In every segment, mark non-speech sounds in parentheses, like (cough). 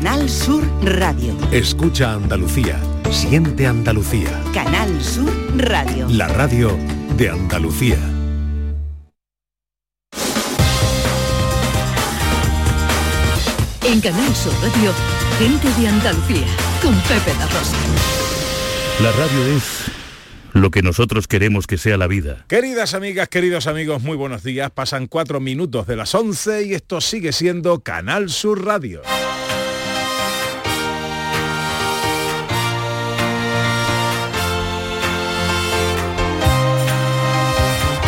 Canal Sur Radio. Escucha Andalucía. Siente Andalucía. Canal Sur Radio. La radio de Andalucía. En Canal Sur Radio, gente de Andalucía, con Pepe La Rosa. La radio es lo que nosotros queremos que sea la vida. Queridas amigas, queridos amigos, muy buenos días. Pasan cuatro minutos de las 11 y esto sigue siendo Canal Sur Radio.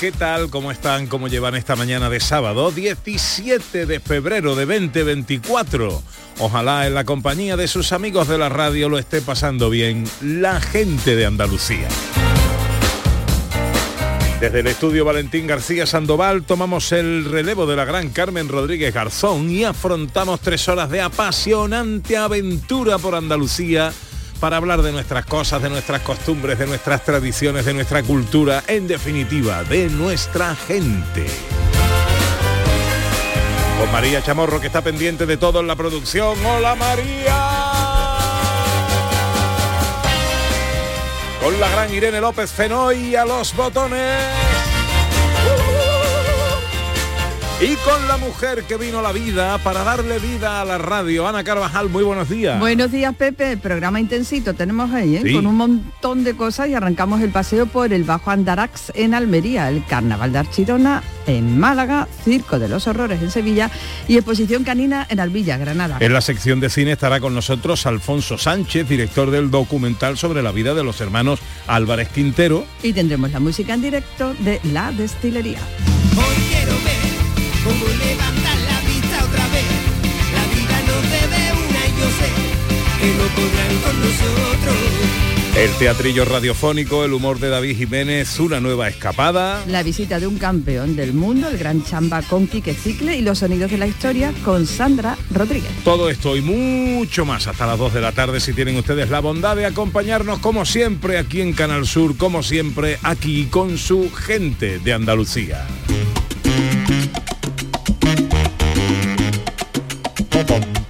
¿Qué tal? ¿Cómo están? ¿Cómo llevan esta mañana de sábado 17 de febrero de 2024? Ojalá en la compañía de sus amigos de la radio lo esté pasando bien la gente de Andalucía. Desde el estudio Valentín García Sandoval tomamos el relevo de la gran Carmen Rodríguez Garzón y afrontamos tres horas de apasionante aventura por Andalucía para hablar de nuestras cosas, de nuestras costumbres, de nuestras tradiciones, de nuestra cultura, en definitiva, de nuestra gente. Con María Chamorro que está pendiente de todo en la producción. ¡Hola María! Con la gran Irene López Fenoy a los botones. Y con la mujer que vino a la vida para darle vida a la radio, Ana Carvajal, muy buenos días. Buenos días, Pepe. Programa intensito tenemos ahí, ¿eh? Sí. con un montón de cosas y arrancamos el paseo por el Bajo Andarax en Almería, el Carnaval de Archidona en Málaga, Circo de los Horrores en Sevilla y Exposición Canina en Albilla, Granada. En la sección de cine estará con nosotros Alfonso Sánchez, director del documental sobre la vida de los hermanos Álvarez Quintero. Y tendremos la música en directo de La Destilería. Hoy quiero ver cómo levantar la vista otra vez. La vida nos debe una y yo sé que no podrán con nosotros. El teatrillo radiofónico, el humor de David Jiménez, una nueva escapada. La visita de un campeón del mundo, el gran chamba con Quique Cicle y los sonidos de la historia con Sandra Rodríguez. Todo esto y mucho más hasta las 2 de la tarde si tienen ustedes la bondad de acompañarnos como siempre aquí en Canal Sur, como siempre aquí con su gente de Andalucía.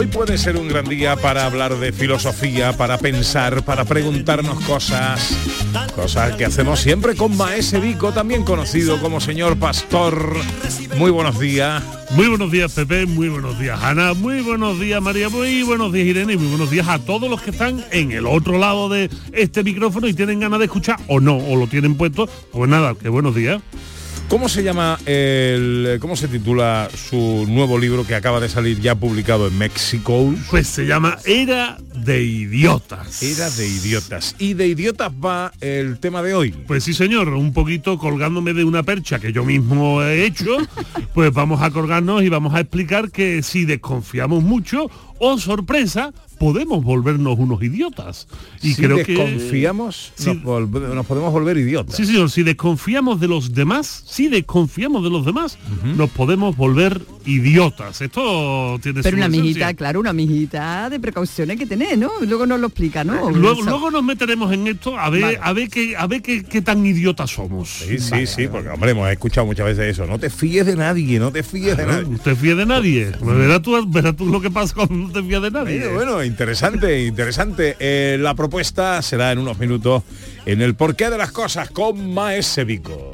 Hoy puede ser un gran día para hablar de filosofía, para pensar, para preguntarnos cosas, cosas que hacemos siempre con Maese Vico, también conocido como señor pastor. Muy buenos días. Muy buenos días Pepe, muy buenos días Ana, muy buenos días María, muy buenos días Irene y muy buenos días a todos los que están en el otro lado de este micrófono y tienen ganas de escuchar o no, o lo tienen puesto, pues nada, que buenos días. ¿Cómo se llama el, cómo se titula su nuevo libro que acaba de salir ya publicado en México? Pues se llama Era de Idiotas. Era de idiotas. Y de idiotas va el tema de hoy. Pues sí señor, un poquito colgándome de una percha que yo mismo he hecho, pues vamos a colgarnos y vamos a explicar que si desconfiamos mucho, oh sorpresa, podemos volvernos unos idiotas. Y si creo que desconfiamos, Sí. nos, nos podemos volver idiotas. Sí, señor, si desconfiamos de los demás, si desconfiamos de los demás, nos podemos volver idiotas. Esto tiene Pero su una mijita, claro, una mijita de precauciones que tener, ¿no? Luego nos lo explica, ¿no? Luego, Eso. luego nos meteremos en esto a ver, Vale. a ver qué, a ver qué, qué tan idiotas somos. Sí, sí, sí, porque hombre, hemos escuchado muchas veces eso. No te fíes de nadie, no te fíes de nadie. No te fíes de nadie. Pues verás tú, verás tú lo que pasa cuando no te fías de nadie. Bueno, bueno, interesante, interesante. Eh, la propuesta será en unos minutos en el porqué de las cosas con Maese Vico.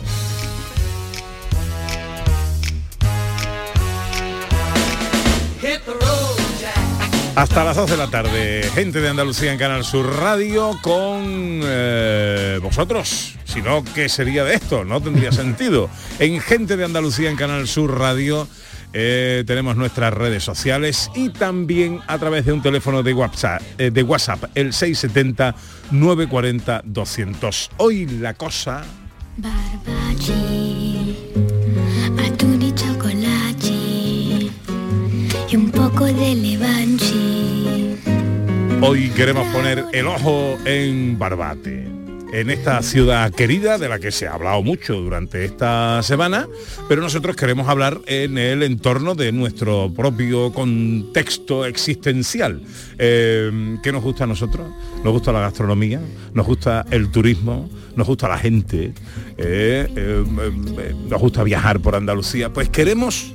Hasta las 2 de la tarde, gente de Andalucía en Canal Sur Radio con eh, vosotros. Si no, ¿qué sería de esto? No tendría sentido. En Gente de Andalucía en Canal Sur Radio eh, tenemos nuestras redes sociales y también a través de un teléfono de WhatsApp, eh, de WhatsApp el 670 940 200. Hoy la cosa Barbaci, atún y chocolate y un poco de levanchi. Hoy queremos poner el ojo en Barbate, en esta ciudad querida de la que se ha hablado mucho durante esta semana, pero nosotros queremos hablar en el entorno de nuestro propio contexto existencial. Eh, ¿Qué nos gusta a nosotros? Nos gusta la gastronomía, nos gusta el turismo, nos gusta la gente, eh, eh, nos gusta viajar por Andalucía. Pues queremos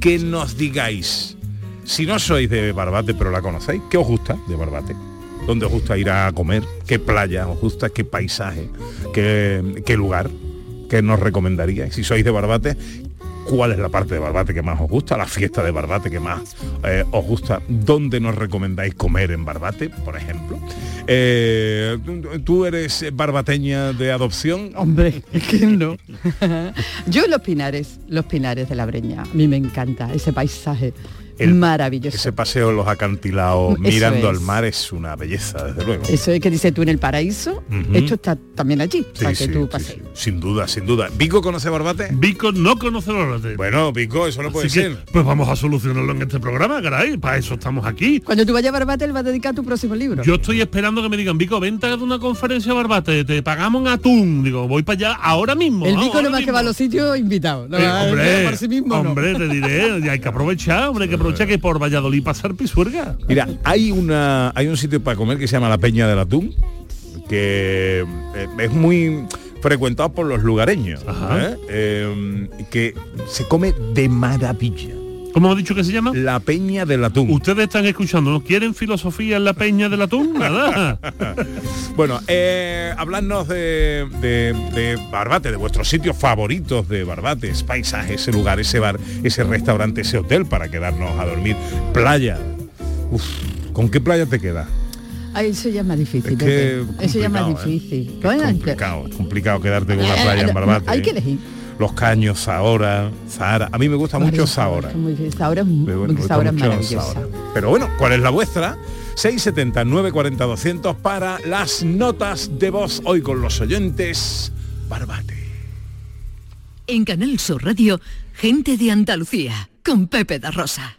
que nos digáis si no sois de Barbate, pero la conocéis, ¿qué os gusta de Barbate? ¿Dónde os gusta ir a comer? ¿Qué playa os gusta? ¿Qué paisaje? ¿Qué, qué lugar? ¿Qué nos recomendaríais? Si sois de Barbate, ¿cuál es la parte de Barbate que más os gusta? ¿La fiesta de Barbate que más eh, os gusta? ¿Dónde nos recomendáis comer en Barbate, por ejemplo? Eh, ¿tú- ¿Tú eres barbateña de adopción? Hombre, es que no. (laughs) Yo los pinares, los pinares de la Breña. A mí me encanta ese paisaje El- maravilloso. Ese paseo en los acantilados (laughs) Eso mirando es. al mar es una belleza, desde luego. Eso es que dice tú en el paraíso, esto está también allí, Sí, para que sí, tú sí, pases. sí. Sin duda, sin duda. ¿Vico conoce Barbate? Vico no conoce Barbate. Bueno, Vico, eso no puede Así que, ser. pues vamos a solucionarlo en este programa, caray. Para eso estamos aquí. Cuando tú vayas a Barbate, él va a dedicar tu próximo libro. Yo estoy esperando que me digan, Vico, vente a una conferencia a Barbate, te pagamos en atún. Digo, voy para allá ahora mismo. el Vico no ahora más que va a los sitios invitados. No, Eh, hombre, sí mismo no. hombre, te diré, y hay que aprovechar, hombre, hay que aprovechar que por Valladolid pasar pisuerga. Mira, hay una hay un sitio para comer que se llama la Peña del Atún, que eh, es muy frecuentado por los lugareños. ¿eh? Eh, que se come de maravilla. ¿Cómo ha dicho que se llama? La Peña del Atún. Ustedes están escuchando, ¿no quieren filosofía en la peña del atún? Nada. (laughs) Bueno, eh, habladnos de, de- de Barbate, de vuestros sitios favoritos de Barbate, ese paisaje, ese lugar, ese bar, ese restaurante, ese hotel para quedarnos a dormir, playa. Uf, ¿Con qué playa te quedas? Ay, eso ya es más difícil. Es que Pepe. eso ya es más complicado, ¿eh? difícil. Es complicado, es complicado quedarte con una Eh, playa en Barbate. hay ¿eh? que elegir. Los caños, Zahora, Zahara. A mí me gusta mucho Zahora. es muy difícil. Zahora es, Zahora es maravillosa. Zahora. Pero bueno, ¿cuál es la vuestra? 670 940 200 para las notas de voz hoy con los oyentes Barbate. En Canal Sur Radio, gente de Andalucía, con Pepe da Rosa.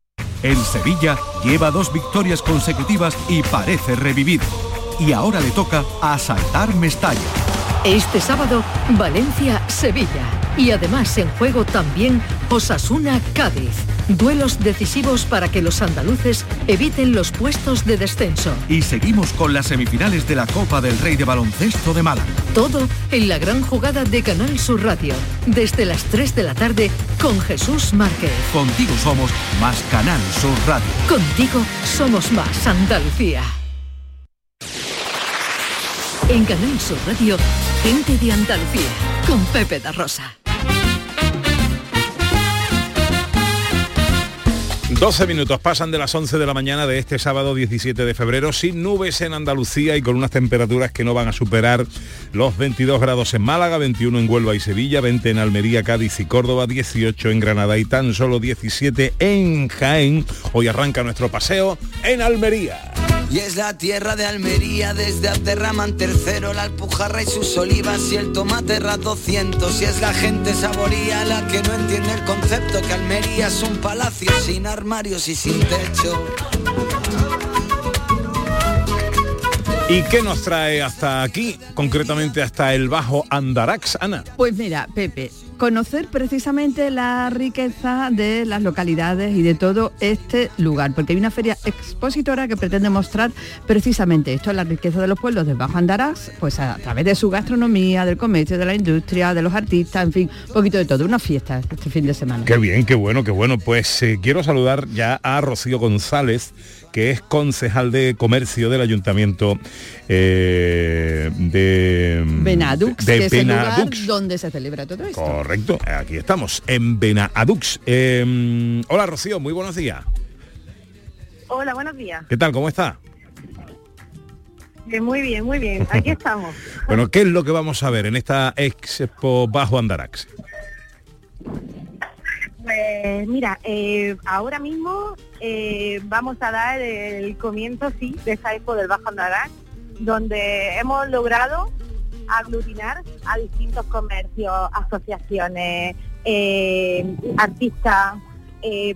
El Sevilla lleva dos victorias consecutivas y parece revivir. Y ahora le toca asaltar Mestalla. Este sábado, Valencia-Sevilla. Y además en juego también Osasuna-Cádiz. Duelos decisivos para que los andaluces eviten los puestos de descenso. Y seguimos con las semifinales de la Copa del Rey de Baloncesto de Málaga. Todo en la gran jugada de Canal Sur Radio. Desde las 3 de la tarde con Jesús Márquez. Contigo somos más Canal Sur Radio. Contigo somos más Andalucía. En Canal Sur Radio, gente de Andalucía, con Pepe da Rosa. 12 minutos pasan de las 11 de la mañana de este sábado 17 de febrero sin nubes en Andalucía y con unas temperaturas que no van a superar los 22 grados en Málaga, 21 en Huelva y Sevilla, 20 en Almería, Cádiz y Córdoba, 18 en Granada y tan solo 17 en Jaén. Hoy arranca nuestro paseo en Almería. Y es la tierra de Almería, desde Aterraman tercero, la Alpujarra y sus olivas y el tomate ras 200. Y es la gente saboría la que no entiende el concepto que Almería es un palacio sin armarios y sin techo. ¿Y qué nos trae hasta aquí, concretamente hasta el Bajo Andarax, Ana? Pues mira, Pepe, conocer precisamente la riqueza de las localidades y de todo este lugar, porque hay una feria expositora que pretende mostrar precisamente esto, la riqueza de los pueblos del Bajo Andarás, pues a través de su gastronomía, del comercio, de la industria, de los artistas, en fin, un poquito de todo, una fiesta este fin de semana. Qué bien, qué bueno, qué bueno. Pues eh, quiero saludar ya a Rocío González, que es concejal de comercio del ayuntamiento eh, de Benadux, de que es el lugar Benadux. donde se celebra todo esto. Correcto, aquí estamos, en Benadux. Eh, hola Rocío, muy buenos días. Hola, buenos días. ¿Qué tal? ¿Cómo está? Muy bien, muy bien. Aquí (laughs) estamos. Bueno, ¿qué es lo que vamos a ver en esta Expo Bajo Andarax? Pues mira, eh, ahora mismo eh, vamos a dar el comienzo, sí, de esa expo del Bajo Andarán, donde hemos logrado aglutinar a distintos comercios, asociaciones, eh, artistas,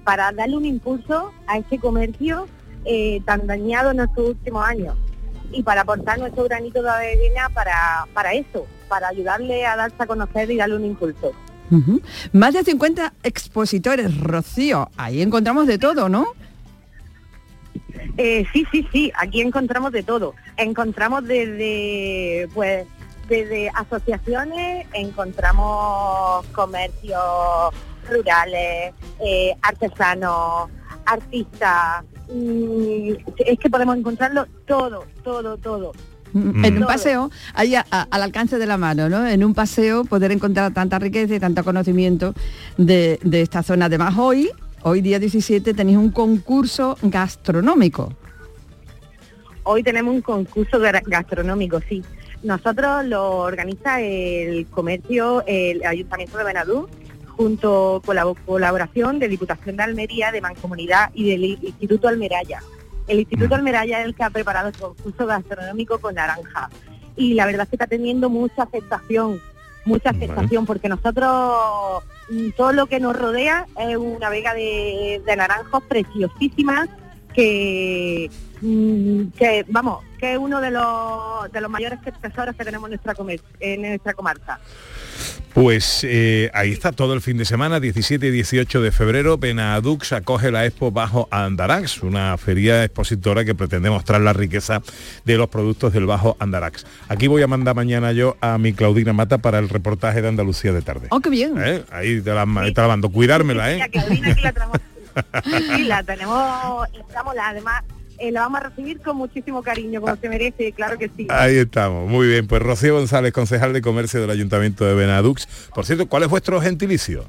para darle un impulso a este comercio tan dañado en estos últimos años y para aportar nuestro granito de arena para, para eso, para ayudarle a darse a conocer y darle un impulso. Más de 50 expositores, Rocío, ahí encontramos de todo, ¿no? Eh, sí, sí, sí, aquí encontramos de todo. Encontramos desde, pues, desde asociaciones, encontramos comercios rurales, eh, artesanos, artistas. mm, es que podemos encontrarlo todo, todo, todo. En un paseo, ahí a- a- al alcance de la mano, ¿no? En un paseo poder encontrar tanta riqueza y tanto conocimiento de, de esta zona. Además, hoy, hoy día 17, tenéis un concurso gastronómico. Hoy tenemos un concurso gastronómico, sí. Nosotros lo organiza el comercio, el Ayuntamiento de Benadú, junto con la colaboración de Diputación de Almería, de Mancomunidad y del Instituto Almeraya. El Instituto Almeraya es el que ha preparado el concurso gastronómico con naranja. Y la verdad es que está teniendo mucha aceptación, mucha aceptación, porque nosotros mm, todo lo que nos rodea es una vega de, de naranjos preciosísimas que, mm, que vamos, que es uno de los, de los mayores tesoros que tenemos en nuestra, comer- en nuestra comarca. Pues eh, ahí está todo el fin de semana, 17 y 18 de febrero, Benadux acoge la Expo Bajo Andarax, una feria expositora que pretende mostrar la riqueza de los productos del Bajo Andarax. Aquí voy a mandar mañana yo a mi Claudina Mata para el reportaje de Andalucía de tarde. ¡Oh, qué bien! ¿Eh? Ahí te la, te la mando, cuidármela, ¿eh? La (laughs) Claudina la sí, la tenemos, estamos, la- además eh, la vamos a recibir con muchísimo cariño, como se merece, claro que sí. Ahí estamos, muy bien. Pues Rocío González, concejal de comercio del Ayuntamiento de Benadux. Por cierto, ¿cuál es vuestro gentilicio?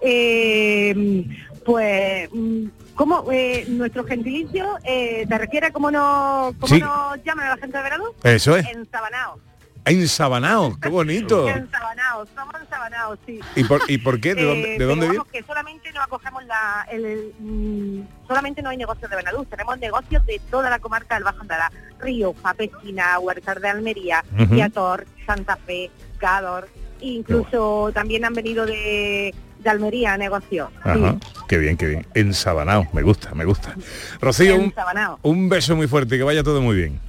Eh, pues, mm, ¿cómo eh, nuestro gentilicio eh, te refiere a cómo nos, cómo Sí. nos llaman a la gente de Verano? Eso es. Ensabanao. Ensabanao, qué bonito. Ensabanao, somos ensabanados, sí. ¿Y por, y por qué? ¿De dónde, Eh, de dónde viene? que solamente no acogemos la, el, el, mm, solamente no hay negocios de Benadús, tenemos negocios de toda la comarca del Bajo Andará, Río, Pesquina, Huertas de Almería, Ujú. Yator, Santa Fe, Cador, incluso también han venido de, de Almería a negocios. Ajá, qué bien, qué bien. Ensabanao, me gusta, me gusta. Rocío, un, un beso muy fuerte, que vaya todo muy bien.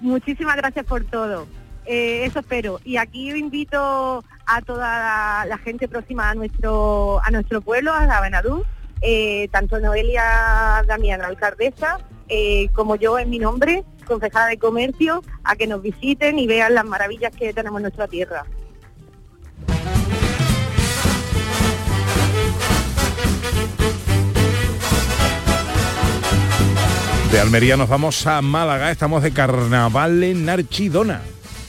Muchísimas gracias por todo. Eh, eso espero. Y aquí invito a toda la, gente próxima a nuestro a nuestro pueblo, a la Benadú, eh, tanto Noelia Damián, alcaldesa, eh, como yo en mi nombre, concejala de comercio, a que nos visiten y vean las maravillas que tenemos en nuestra tierra. De Almería nos vamos a Málaga, estamos de carnaval en Archidona.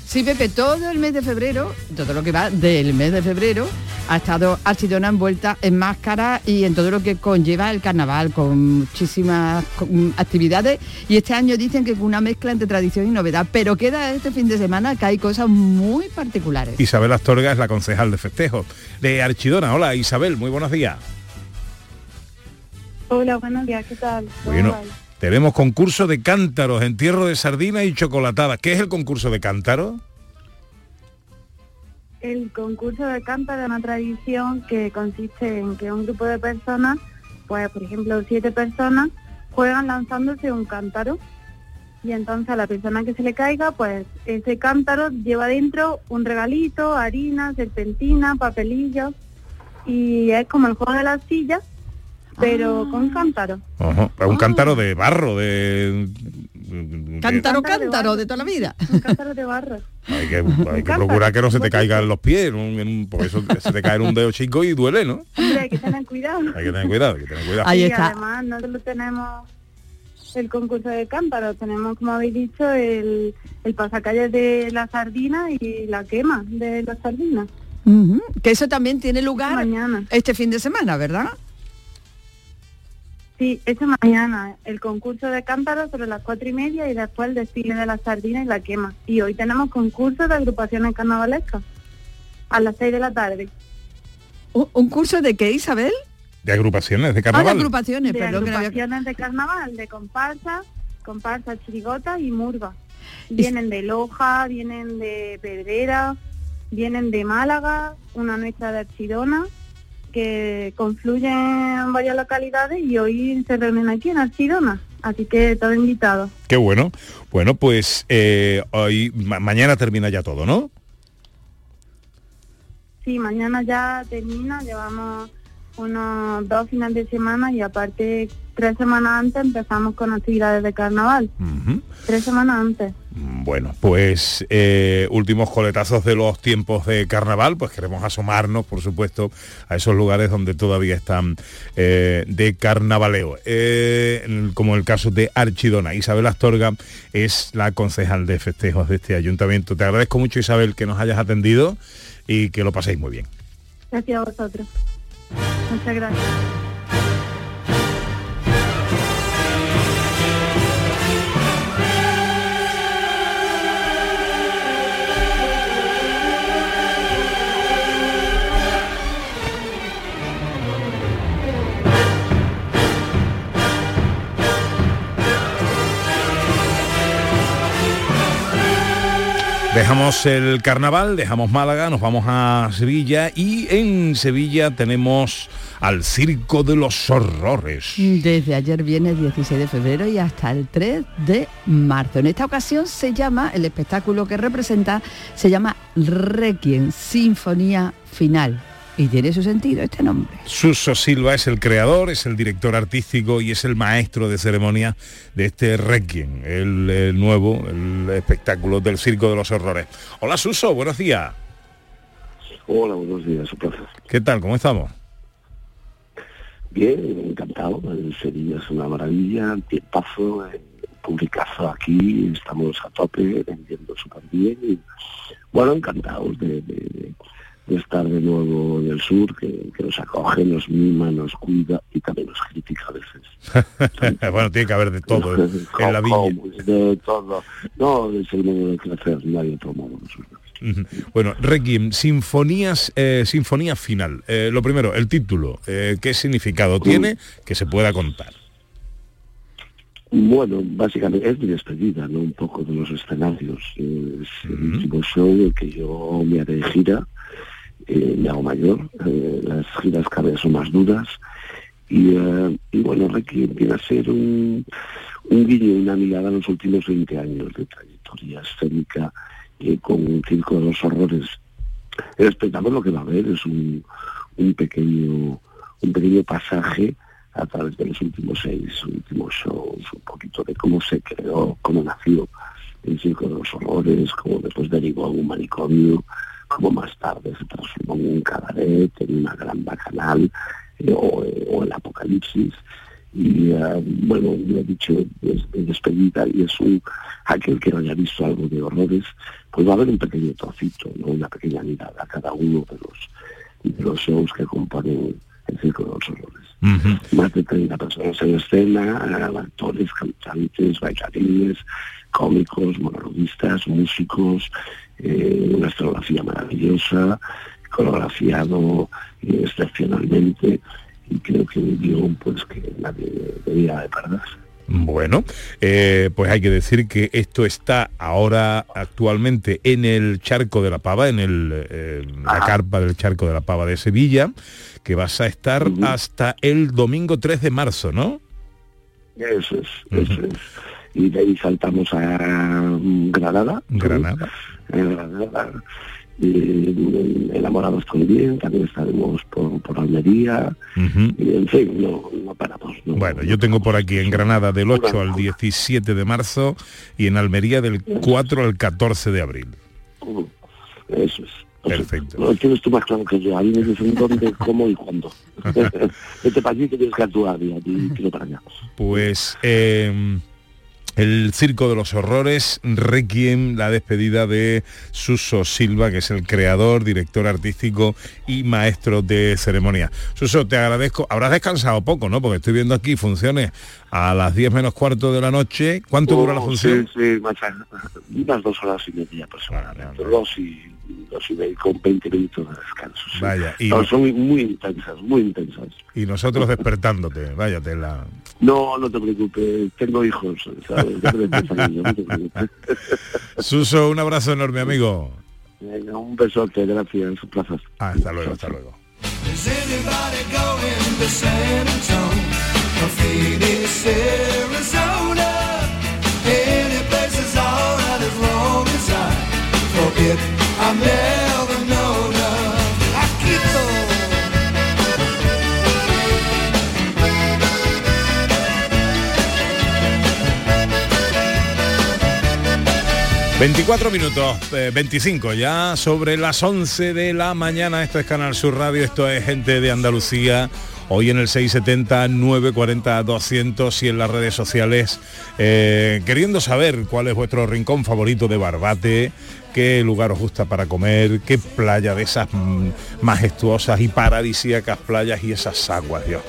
Sí, Pepe, todo el mes de febrero, todo lo que va del mes de febrero, ha estado Archidona envuelta en máscara y en todo lo que conlleva el carnaval, con muchísimas con, actividades. Y este año dicen que con una mezcla entre tradición y novedad, pero queda este fin de semana que hay cosas muy particulares. Isabel Astorga es la concejal de festejo de Archidona. Hola Isabel, muy buenos días. Hola, buenos días, ¿qué tal? ¿Cómo Bueno? Tenemos concurso de cántaros, entierro de sardina y chocolatada. ¿Qué es el concurso de cántaros? El concurso de canto es una tradición que consiste en que un grupo de personas, pues por ejemplo siete personas, juegan lanzándose un cántaro Y entonces a la persona que se le caiga, pues ese cántaro lleva dentro un regalito, harina, serpentina, papelillos y es como el juego de las sillas, pero Ah. con cántaro. Ajá, Un cántaro de barro, de... Cántaro, de cántaro de toda la vida. Un cántaro de barro. (laughs) Hay que, hay que procurar que no se te caigan los pies, en un- porque eso se te cae en un dedo chico y duele, ¿no? Hombre, hay que tener cuidado. Hay que tener cuidado, hay que tener cuidado. Ahí y está. además no solo tenemos el concurso de cántaro, tenemos, como habéis dicho, el, el pasacalles de la sardina y la quema de las sardinas. Ujú, Que eso también tiene lugar mañana. este fin de semana, ¿verdad? Sí, eso mañana, el concurso de cántaro sobre las cuatro y media y después el desfile de la sardina y la quema. Y hoy tenemos concurso de agrupaciones carnavalescas a las seis de la tarde. ¿Un, curso de qué, Isabel? De agrupaciones de Ah, de carnaval. agrupaciones, de perdón. que no había- agrupaciones de carnaval, de comparsa, comparsa, chirigota y murga. Vienen de Loja, vienen de Pedrera, vienen de Málaga, una nuestra de Archidona, que confluyen en varias localidades y hoy se reúnen aquí en Archidona. Así que todo invitado. Qué bueno. Bueno, pues eh, hoy, ma- mañana termina ya todo, ¿no? Sí, mañana ya termina, llevamos unos dos finales de semana y aparte tres semanas antes empezamos con actividades de carnaval. Tres semanas antes. Bueno, pues eh, últimos coletazos de los tiempos de carnaval, pues queremos asomarnos, por supuesto, a esos lugares donde todavía están eh, de carnavaleo, Eh, como el caso de Archidona. Isabel Astorga es la concejal de festejos de este ayuntamiento. Te agradezco mucho, Isabel, que nos hayas atendido y que lo paséis muy bien. Gracias a vosotros. Muchas gracias. Dejamos el carnaval, dejamos Málaga, nos vamos a Sevilla y en Sevilla tenemos al Circo de los Horrores. Desde ayer viene 16 de febrero y hasta el 3 de marzo. En esta ocasión se llama, el espectáculo que representa, se llama Requiem, Sinfonía Final. Y tiene su sentido este nombre. Suso Silva es el creador, es el director artístico y es el maestro de ceremonia de este Requiem, el, el nuevo, el espectáculo del Circo de los Horrores. Hola Suso, buenos días. Hola, buenos días, un placer. ¿Qué tal? ¿Cómo estamos? Bien, encantado. El Sevilla es una maravilla, tiempazo, publicazo aquí, estamos a tope, vendiendo súper bien. Y, bueno, encantados de, de- de- de estar de nuevo en el sur, que, que nos acoge, nos mima, nos cuida y también nos critica a veces. (laughs) bueno, tiene que haber de todo (laughs) en la viña. De todo. No, es el modo de crecer, hay otro modo. Bueno, Requiem, sinfonías, eh, sinfonía final. Eh, lo primero, el título. eh, ¿Qué significado tiene que se pueda contar? Bueno, básicamente es mi despedida, ¿no? Un poco de los escenarios. Es el último show en que yo me haré de gira, eh, me hago mayor, eh, las giras cada vez son más duras. Y, eh, y bueno, Requiem viene a ser un, un guiño, una mirada a los últimos 20 años de trayectoria escénica eh, con un circo de los horrores. El espectáculo lo que va a ver es un, un pequeño un pequeño pasaje a través de los últimos seis últimos shows, un poquito de cómo se creó, cómo nació el Circo de los Horrores, cómo después derivó a un manicomio, cómo más tarde se transformó en un cabaret, en una gran bacanal eh, o, eh, o el apocalipsis. Y eh, bueno, lo he dicho, de despedida y es un, aquel que no haya visto algo de horrores, pues va a haber un pequeño trocito, ¿no? una pequeña mirada a cada uno de los, de los shows que componen el Circo de los Horrores más de 30 personas en escena, actores, cantantes, bailarines, cómicos, monologuistas, músicos, eh, una escenografía maravillosa, coreografiado eh, excepcionalmente y creo que un guion pues que nadie debía de perderse. Bueno, eh, pues hay que decir que esto está ahora actualmente en el Charco de la Pava, en el, eh, la carpa del Charco de la Pava de Sevilla, que vas a estar hasta el domingo 3 de marzo, ¿no? Eso es, eso es. Y de ahí saltamos a Granada. Granada. Granada. Y, enamorados también, también estaremos por, por Almería, y en fin, no, no paramos. no. Bueno, yo tengo por aquí en Granada del 8 al 17 de marzo y en Almería del 4 al 14 de abril. Eso es. Perfecto. No, tienes tú más claro que yo, ahí me dicen dónde, cómo y cuándo. (laughs) Para allí que tienes que actuar y quiero para allá. Pues eh, el Circo de los Horrores, Requiem, la despedida de Suso Silva, que es el creador, director artístico y maestro de ceremonia. Suso, te agradezco. Habrás descansado poco, ¿no? Porque estoy viendo aquí funciones a las 10 menos cuarto de la noche. ¿Cuánto dura la Oh, función? Sí, sí, unas dos horas y media aproximadamente. Dos y, dos y con 20 minutos de descanso. sí. Vaya, y, No, son muy, intensas, muy intensas. y nosotros despertándote, vaya tela. No, no te preocupes, tengo hijos, ¿sabes? No te preocupes. Suso, un abrazo enorme, amigo. Venga, un besote, gracias, un placer. Ah, hasta luego, hasta luego. Forget I've never known of Akito. 24 minutos, eh, 25 ya sobre las 11 de la mañana. Esto es Canal Sur Radio, esto es Gente de Andalucía. Hoy en el 670 940 200 y en las redes sociales, eh, queriendo saber cuál es vuestro rincón favorito de Barbate, qué lugar os gusta para comer, qué playa de esas mm, majestuosas y paradisíacas playas y esas aguas, Dios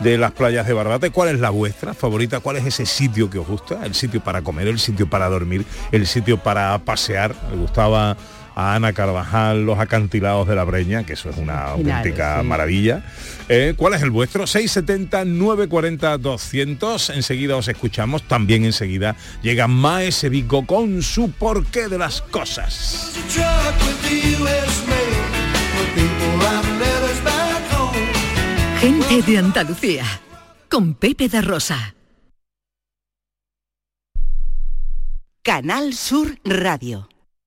de las playas de Barbate. ¿Cuál es la vuestra favorita? ¿Cuál es ese sitio que os gusta? El sitio para comer, el sitio para dormir, el sitio para pasear. Me gustaba a Ana Carvajal los acantilados de la Breña, que eso es una auténtica sí. maravilla. Eh, ¿Cuál es el vuestro? 670 940 200. Enseguida os escuchamos. También enseguida llega Maese Vico con su porqué de las cosas. Gente de Andalucía. Con Pepe da Rosa. Canal Sur Radio.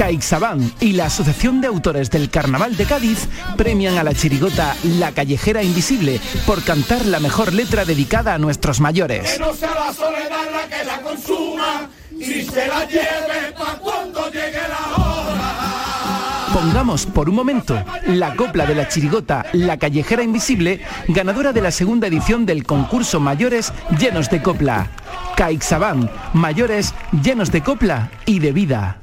CaixaBank y la Asociación de Autores del Carnaval de Cádiz premian a la chirigota La Callejera Invisible por cantar la mejor letra dedicada a nuestros mayores. no sea la soledad la que la consuma y se la lleve pa' cuando llegue la hora. Pongamos por un momento la copla de la chirigota La Callejera Invisible, ganadora de la segunda edición del concurso Mayores Llenos de Copla. CaixaBank, mayores llenos de copla y de vida.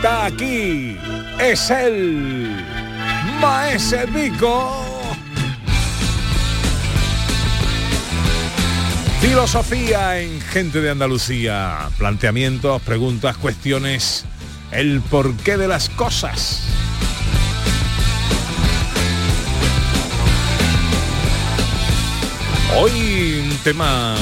Está aquí. Es el Maese Vico. Filosofía en Gente de Andalucía. Planteamientos, preguntas, cuestiones. El porqué de las cosas. Hoy un tema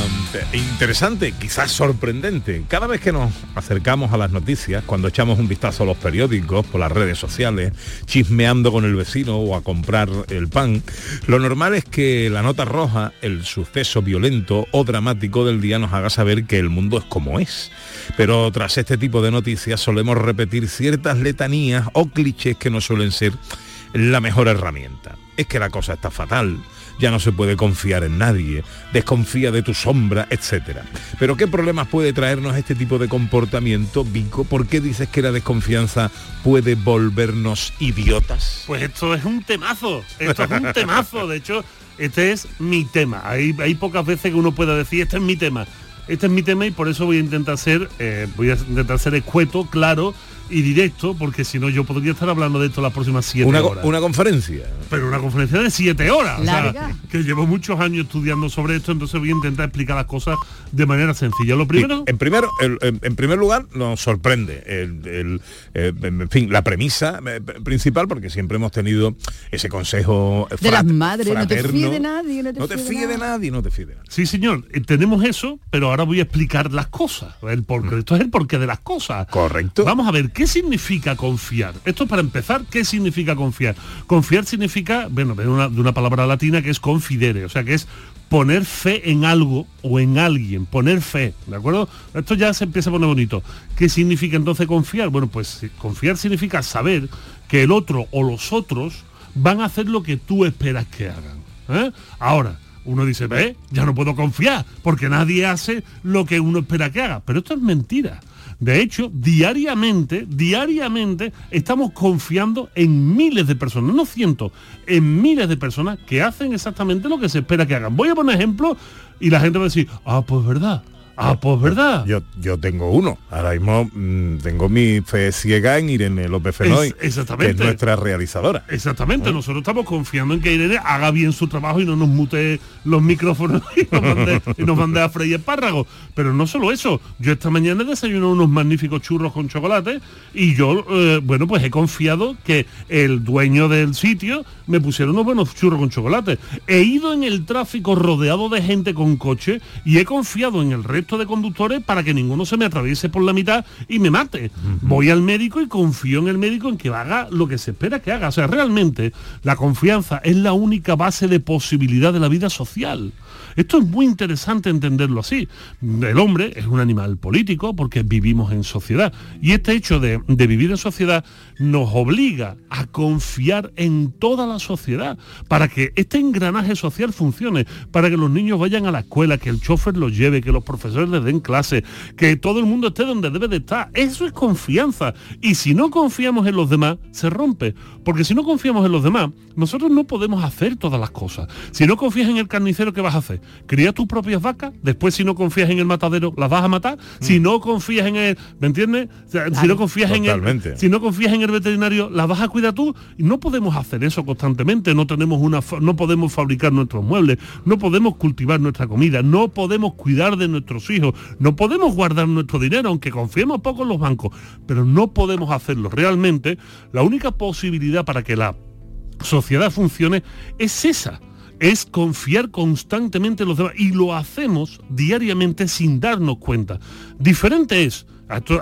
interesante, quizás sorprendente. Cada vez que nos acercamos a las noticias, cuando echamos un vistazo a los periódicos, por las redes sociales, chismeando con el vecino o a comprar el pan, lo normal es que la nota roja, el suceso violento o dramático del día nos haga saber que el mundo es como es. Pero tras este tipo de noticias solemos repetir ciertas letanías o clichés que no suelen ser la mejor herramienta. Es que la cosa está fatal ya no se puede confiar en nadie, desconfía de tu sombra, etc. Pero ¿qué problemas puede traernos este tipo de comportamiento, Vico? ¿Por qué dices que la desconfianza puede volvernos idiotas? Pues esto es un temazo, esto es un temazo, de hecho, este es mi tema. Hay, pocas veces que uno pueda decir, este es mi tema. Este es mi tema y por eso voy a intentar ser, eh, voy a intentar ser escueto, claro, y directo, porque si no yo podría estar hablando de esto las próximas siete Una, horas. una conferencia. Pero una conferencia de siete horas. o sea, que llevo muchos años estudiando sobre esto, entonces voy a intentar explicar las cosas de manera sencilla. Lo primero, En, primero, el- en, en primer lugar, nos sorprende el, el, eh, en fin, la premisa eh, principal, porque siempre hemos tenido ese consejo De las madres, no te fraterno. fíes de nadie, no te, No te fíes fíes de nadie, no te fíes de nadie. Sí, señor, eh, tenemos eso, pero ahora voy a explicar las cosas. El porqué. Esto es el porqué de las cosas. Correcto. Vamos a ver, ¿qué significa confiar? Esto para empezar, ¿qué significa confiar? Confiar significa, bueno, de una, palabra latina que es confidere, o sea, que es poner fe en algo o en alguien, poner fe, ¿de acuerdo? Esto ya se empieza a poner bonito. ¿Qué significa entonces confiar? Bueno, pues eh, confiar significa saber que el otro o los otros van a hacer lo que tú esperas que hagan. ¿eh? Ahora, uno dice, ve, ya no puedo confiar, porque nadie hace lo que uno espera que haga. Pero esto es mentira. De hecho, diariamente, diariamente estamos confiando en miles de personas, no cientos, en miles de personas que hacen exactamente lo que se espera que hagan. Voy a poner ejemplo y la gente va a decir, ah, pues verdad, ah, pues verdad. Yo, yo tengo uno. Ahora mismo mm, tengo mi fe ciega en Irene López Fenoy, Es- exactamente. que es nuestra realizadora. Exactamente, nosotros estamos confiando en que Irene haga bien su trabajo y no nos mute los micrófonos (laughs) y nos mande, y nos mande a freír espárragos. Pero no solo eso, yo esta mañana desayuné unos magníficos churros con chocolate y yo, eh, bueno, pues he confiado que el dueño del sitio me pusiera unos buenos churros con chocolate. He ido en el tráfico rodeado de gente con coche y he confiado en el resto de conductores para que ninguno se me atraviese por la mitad y me mate. Voy al médico y confío en el médico en que haga lo que se espera que haga. O sea, realmente la confianza es la única base de posibilidad de la vida social. Esto es muy interesante entenderlo así. El hombre es un animal político porque vivimos en sociedad. Y este hecho de, vivir en sociedad nos obliga a confiar en toda la sociedad para que este engranaje social funcione, para que los niños vayan a la escuela, que el chofer los lleve, que los profesores les den clase, que todo el mundo esté donde debe de estar. Eso es confianza. Y si no confiamos en los demás, se rompe. Porque si no confiamos en los demás, nosotros no podemos hacer todas las cosas. Si no confías en el carnicero, ¿qué vas a hacer? ¿Cría tus propias vacas? Después, si no confías en el matadero, ¿las vas a matar? Si no confías en el... ¿Me entiendes? O sea, si no confías en el... Si no confías en el veterinario, ¿las vas a cuidar tú? Y no podemos hacer eso constantemente. No tenemos una... No podemos fabricar nuestros muebles. No podemos cultivar nuestra comida. No podemos cuidar de nuestros hijos. No podemos guardar nuestro dinero, aunque confiemos poco en los bancos. Pero no podemos hacerlo. Realmente, la única posibilidad para que la sociedad funcione es esa es confiar constantemente en los demás. Y lo hacemos diariamente sin darnos cuenta. Diferente es,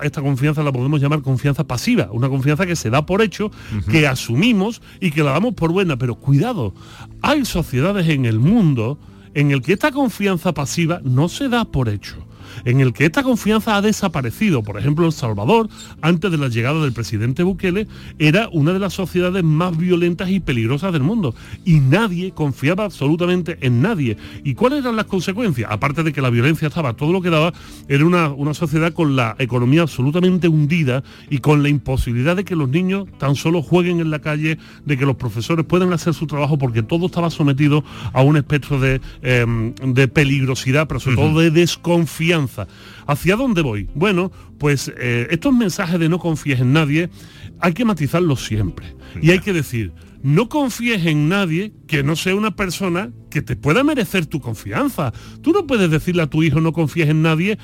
esta confianza la podemos llamar confianza pasiva, una confianza que se da por hecho, que asumimos y que la damos por buena, pero cuidado, hay sociedades en el mundo en el que esta confianza pasiva no se da por hecho en el que esta confianza ha desaparecido. Por ejemplo, El Salvador, antes de la llegada del presidente Bukele, era una de las sociedades más violentas y peligrosas del mundo. Y nadie confiaba absolutamente en nadie. ¿Y cuáles eran las consecuencias? Aparte de que la violencia estaba todo lo que daba, era una, una sociedad con la economía absolutamente hundida y con la imposibilidad de que los niños tan solo jueguen en la calle, de que los profesores puedan hacer su trabajo, porque todo estaba sometido a un espectro de, em, de peligrosidad, pero sobre todo de desconfianza. Confianza. ¿Hacia dónde voy? Bueno, pues eh, estos mensajes de no confíes en nadie hay que matizarlos siempre. Y hay que decir, no confíes en nadie que no sea una persona que te pueda merecer tu confianza. Tú no puedes decirle a tu hijo no confíes en nadie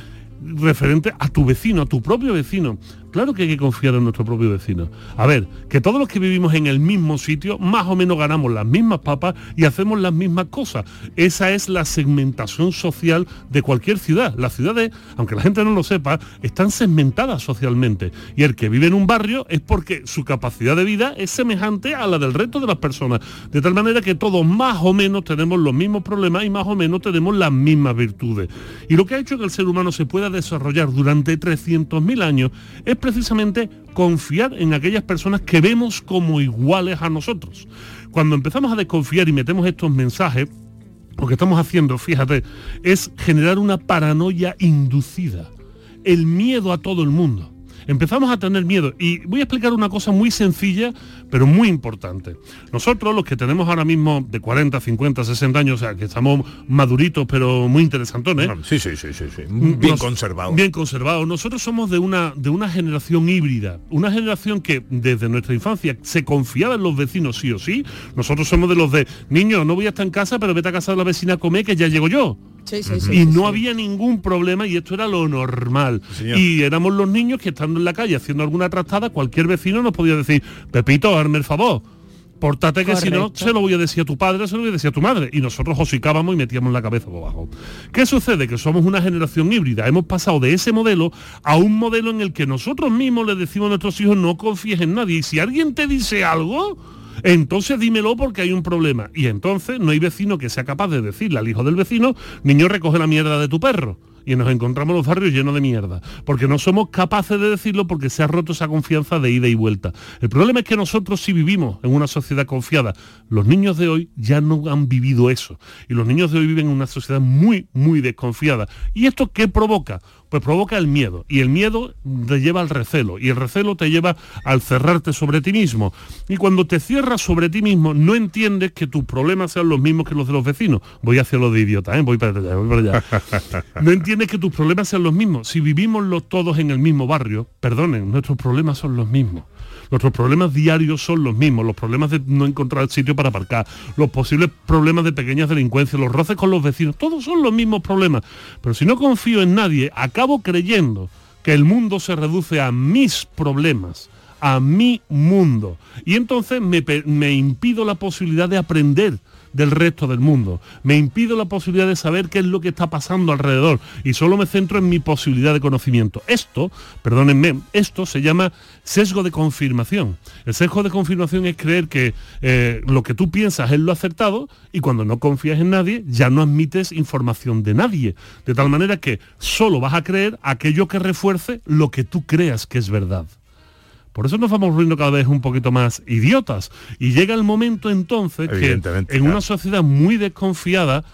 referente a tu vecino, a tu propio vecino. Claro que hay que confiar en nuestro propio vecino. A ver, que todos los que vivimos en el mismo sitio, más o menos ganamos las mismas papas y hacemos las mismas cosas. Esa es la segmentación social de cualquier ciudad. Las ciudades, aunque la gente no lo sepa, están segmentadas socialmente. Y el que vive en un barrio es porque su capacidad de vida es semejante a la del resto de las personas. De tal manera que todos más o menos tenemos los mismos problemas y más o menos tenemos las mismas virtudes. Y lo que ha hecho que el ser humano se pueda desarrollar durante 300.000 años es precisamente confiar en aquellas personas que vemos como iguales a nosotros. Cuando empezamos a desconfiar y metemos estos mensajes, lo que estamos haciendo, fíjate, es generar una paranoia inducida, el miedo a todo el mundo. Empezamos a tener miedo y voy a explicar una cosa muy sencilla, pero muy importante. Nosotros, los que tenemos ahora mismo de 40, 50, 60 años, o sea, que estamos maduritos, pero muy interesantones. Sí, sí, sí, sí, sí. Bien Nos- conservado. Bien conservados. Nosotros somos de una, de una generación híbrida, una generación que desde nuestra infancia se confiaba en los vecinos sí o sí. Nosotros somos de los de, niño, no voy a estar en casa, pero vete a casa de la vecina a comer, que ya llego yo. Sí, sí, y sí, no sí. había ningún problema y esto era lo normal. y éramos los niños que estando en la calle haciendo alguna trastada, cualquier vecino nos podía decir, Pepito, hazme el favor. Pórtate que si no, se lo voy a decir a tu padre, se lo voy a decir a tu madre. Y nosotros hocicábamos y metíamos la cabeza por abajo. ¿Qué sucede? Que somos una generación híbrida. Hemos pasado de ese modelo a un modelo en el que nosotros mismos le decimos a nuestros hijos no confíes en nadie. Y si alguien te dice algo, entonces dímelo porque hay un problema. Y entonces no hay vecino que sea capaz de decirle al hijo del vecino, niño recoge la mierda de tu perro. Y nos encontramos los barrios llenos de mierda. Porque no somos capaces de decirlo porque se ha roto esa confianza de ida y vuelta. El problema es que nosotros sí vivimos en una sociedad confiada. Los niños de hoy ya no han vivido eso. Y los niños de hoy viven en una sociedad muy, muy desconfiada. ¿Y esto qué provoca? Pues provoca el miedo. Y el miedo te lleva al recelo. Y el recelo te lleva al cerrarte sobre ti mismo. Y cuando te cierras sobre ti mismo, no entiendes que tus problemas sean los mismos que los de los vecinos. Voy hacia lo de idiota, ¿eh? voy para allá, voy para allá. (laughs) No entiendes que tus problemas sean los mismos. Si vivimos los todos en el mismo barrio, perdonen, nuestros problemas son los mismos. Nuestros problemas diarios son los mismos, los problemas de no encontrar sitio para aparcar, los posibles problemas de pequeñas delincuencias, los roces con los vecinos, todos son los mismos problemas. Pero si no confío en nadie, acabo creyendo que el mundo se reduce a mis problemas, a mi mundo. Y entonces me, me impido la posibilidad de aprender del resto del mundo. Me impido la posibilidad de saber qué es lo que está pasando alrededor y solo me centro en mi posibilidad de conocimiento. Esto, perdónenme, esto se llama sesgo de confirmación. El sesgo de confirmación es creer que eh, lo que tú piensas es lo acertado y cuando no confías en nadie ya no admites información de nadie. De tal manera que solo vas a creer aquello que refuerce lo que tú creas que es verdad. Por eso nos vamos volviendo cada vez un poquito más idiotas. Y llega el momento entonces que en claro. una sociedad muy desconfiada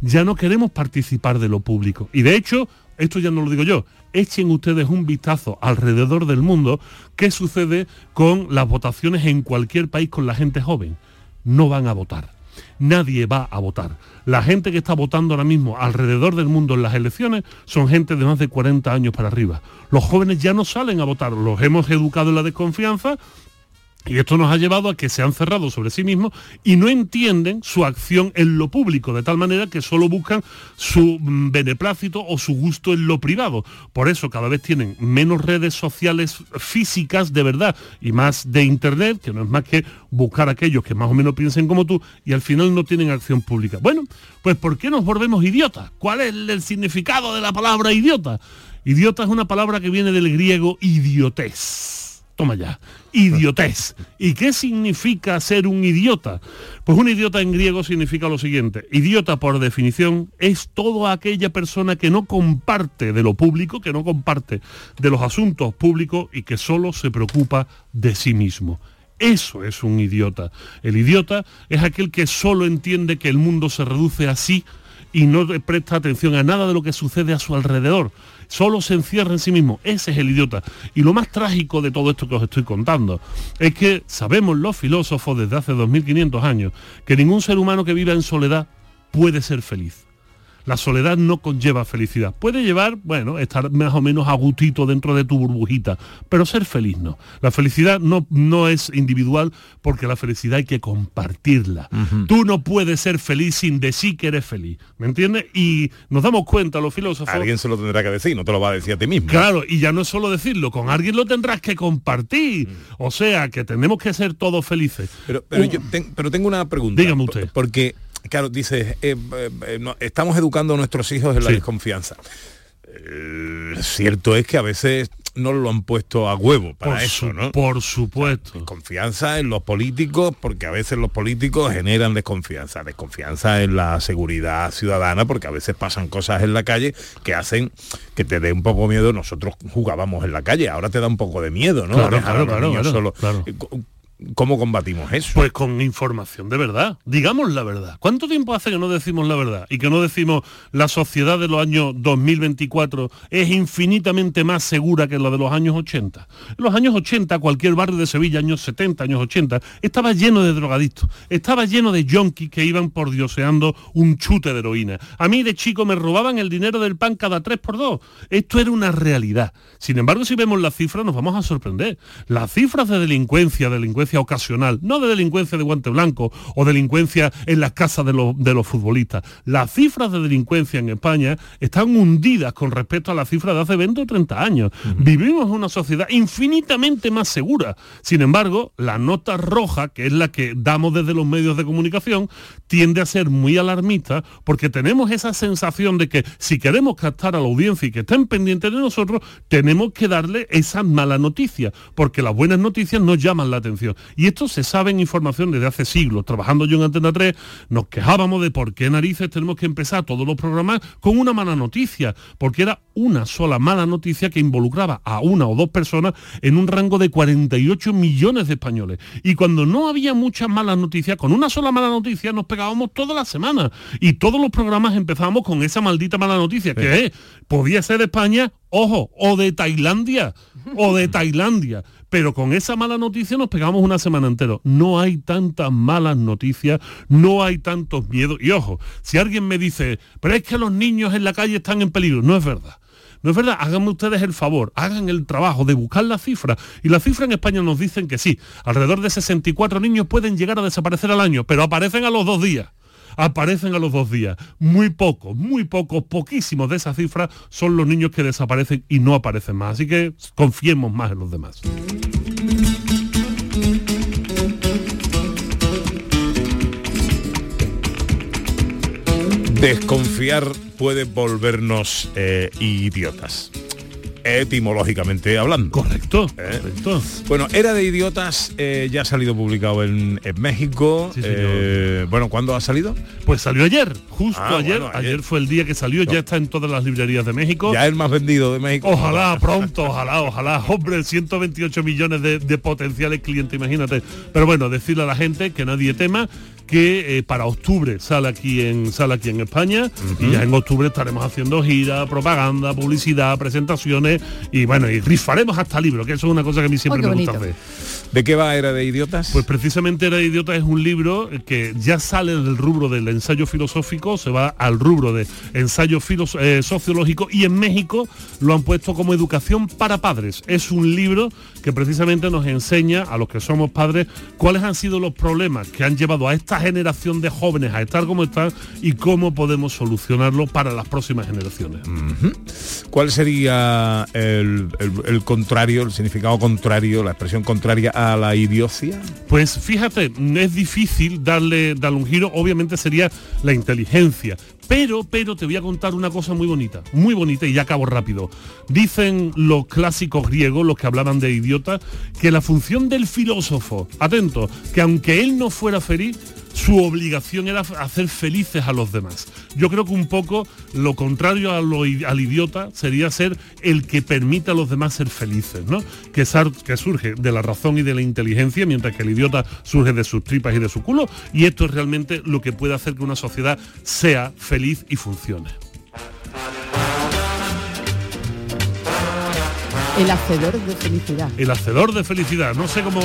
ya no queremos participar de lo público. Y de hecho, esto ya no lo digo yo, echen ustedes un vistazo alrededor del mundo qué sucede con las votaciones en cualquier país con la gente joven. No van a votar. Nadie va a votar. La gente que está votando ahora mismo alrededor del mundo en las elecciones son gente de más de 40 años para arriba. Los jóvenes ya no salen a votar, los hemos educado en la desconfianza y esto nos ha llevado a que se han cerrado sobre sí mismos y no entienden su acción en lo público, de tal manera que solo buscan su mm, beneplácito o su gusto en lo privado. Por eso cada vez tienen menos redes sociales físicas de verdad y más de internet, que no es más que buscar a aquellos que más o menos piensen como tú y al final no tienen acción pública. Bueno, pues ¿por qué nos volvemos idiotas? ¿Cuál es el significado de la palabra idiota? Idiota es una palabra que viene del griego idiotes. Toma ya. Idiotez. ¿Y qué significa ser un idiota? Pues un idiota en griego significa lo siguiente. Idiota, por definición, es toda aquella persona que no comparte de lo público, que no comparte de los asuntos públicos y que solo se preocupa de sí mismo. Eso es un idiota. El idiota es aquel que solo entiende que el mundo se reduce a sí y no presta atención a nada de lo que sucede a su alrededor. Solo se encierra en sí mismo. Ese es el idiota. Y lo más trágico de todo esto que os estoy contando es que sabemos los filósofos desde hace 2500 años que ningún ser humano que viva en soledad puede ser feliz. La soledad no conlleva felicidad. Puede llevar, bueno, estar más o menos a gustito dentro de tu burbujita, pero ser feliz no. La felicidad no, no es individual porque la felicidad hay que compartirla. Tú no puedes ser feliz sin decir que eres feliz, ¿me entiendes? Y nos damos cuenta, los filósofos... Alguien se lo tendrá que decir, no te lo va a decir a ti mismo. Claro, y ya no es solo decirlo, con alguien lo tendrás que compartir. O sea, que tenemos que ser todos felices. Pero, pero, yo ten- pero tengo una pregunta. Dígame usted. Porque, claro, dices, eh, eh, no, estamos educando a nuestros hijos en la Sí. desconfianza. Cierto es que a veces no lo han puesto a huevo para Por eso, su- ¿no? Por supuesto. Confianza en los políticos, porque a veces los políticos generan desconfianza. Desconfianza en la seguridad ciudadana, porque a veces pasan cosas en la calle que hacen que te dé un poco miedo. Nosotros jugábamos en la calle, ahora te da un poco de miedo, ¿no? Claro, claro, solos. claro. ¿Cómo combatimos eso? Pues con información de verdad. Digamos la verdad. ¿Cuánto tiempo hace que no decimos la verdad? Y que no decimos la sociedad de los años 2024 es infinitamente más segura que la de los años 80. En los años 80, cualquier barrio de Sevilla, años 70, años 80, estaba lleno de drogadictos. Estaba lleno de yonkis que iban por dioseando un chute de heroína. A mí de chico me robaban el dinero del pan cada tres por dos. Esto era una realidad. Sin embargo, si vemos las cifras nos vamos a sorprender. Las cifras de delincuencia, delincuencia ocasional, no de delincuencia de guante blanco o delincuencia en las casas de los, de los futbolistas. Las cifras de delincuencia en España están hundidas con respecto a las cifras de hace 20 o 30 años. Vivimos en una sociedad infinitamente más segura. Sin embargo, la nota roja, que es la que damos desde los medios de comunicación, tiende a ser muy alarmista porque tenemos esa sensación de que si queremos captar a la audiencia y que estén pendientes de nosotros, tenemos que darle esa mala noticia, porque las buenas noticias nos llaman la atención. Y esto se sabe en información desde hace siglos. Trabajando yo en Antena 3, nos quejábamos de por qué narices tenemos que empezar todos los programas con una mala noticia, porque era una sola mala noticia que involucraba a una o dos personas en un rango de 48 millones de españoles. Y cuando no había muchas malas noticias, con una sola mala noticia nos pegábamos toda la semana. Y todos los programas empezábamos con esa maldita mala noticia, que es, podía ser de España, ojo, o de Tailandia, o de (laughs) Tailandia. Pero con esa mala noticia nos pegamos una semana entera. No hay tantas malas noticias, no hay tantos miedos. Y ojo, si alguien me dice, pero es que los niños en la calle están en peligro, no es verdad. No es verdad, háganme ustedes el favor, hagan el trabajo de buscar la cifra. Y la cifra en España nos dicen que sí, alrededor de 64 niños pueden llegar a desaparecer al año, pero aparecen a los dos días. Aparecen a los dos días. Muy pocos, muy pocos, poquísimos de esas cifras son los niños que desaparecen y no aparecen más. Así que confiemos más en los demás. Desconfiar puede volvernos eh, idiotas. Etimológicamente hablando. Correcto, correcto. Bueno, Era de Idiotas eh, ya ha salido publicado en, en México. Sí. Eh, bueno, ¿cuándo ha salido? Pues salió ayer, justo Ah, ayer, bueno, ayer. ayer. fue el día que salió, ya está en todas las librerías de México. Ya el más vendido de México. Ojalá (laughs) pronto, ojalá, ojalá. Hombre, 128 millones de, de potenciales clientes, imagínate. Pero bueno, decirle a la gente que nadie tema que eh, para octubre sale aquí en sale aquí en España y ya en octubre estaremos haciendo gira, propaganda, publicidad, presentaciones y bueno, y rifaremos hasta libros, que eso es una cosa que a mí siempre Oh, me gusta hacer. ¿De qué va Era de Idiotas? Pues precisamente Era de Idiota es un libro que ya sale del rubro del ensayo filosófico, se va al rubro de ensayo eh, sociológico y en México lo han puesto como educación para padres. Es un libro que precisamente nos enseña a los que somos padres cuáles han sido los problemas que han llevado a esta generación de jóvenes a estar como están y cómo podemos solucionarlo para las próximas generaciones. ¿Cuál sería el, el- el contrario, el significado contrario, la expresión contraria a la idiocia? Pues fíjate, es difícil darle, darle un giro, obviamente sería la inteligencia. Pero, pero te voy a contar una cosa muy bonita, muy bonita y ya acabo rápido. Dicen los clásicos griegos, los que hablaban de idiota, que la función del filósofo, atento, que aunque él no fuera feliz, su obligación era hacer felices a los demás. Yo creo que un poco lo contrario al idiota sería ser el que permite a los demás ser felices, ¿no? Que, que surge de la razón y de la inteligencia, mientras que el idiota surge de sus tripas y de su culo. Y esto es realmente lo que puede hacer que una sociedad sea feliz y funcione. El hacedor de felicidad. El hacedor de felicidad. No sé cómo...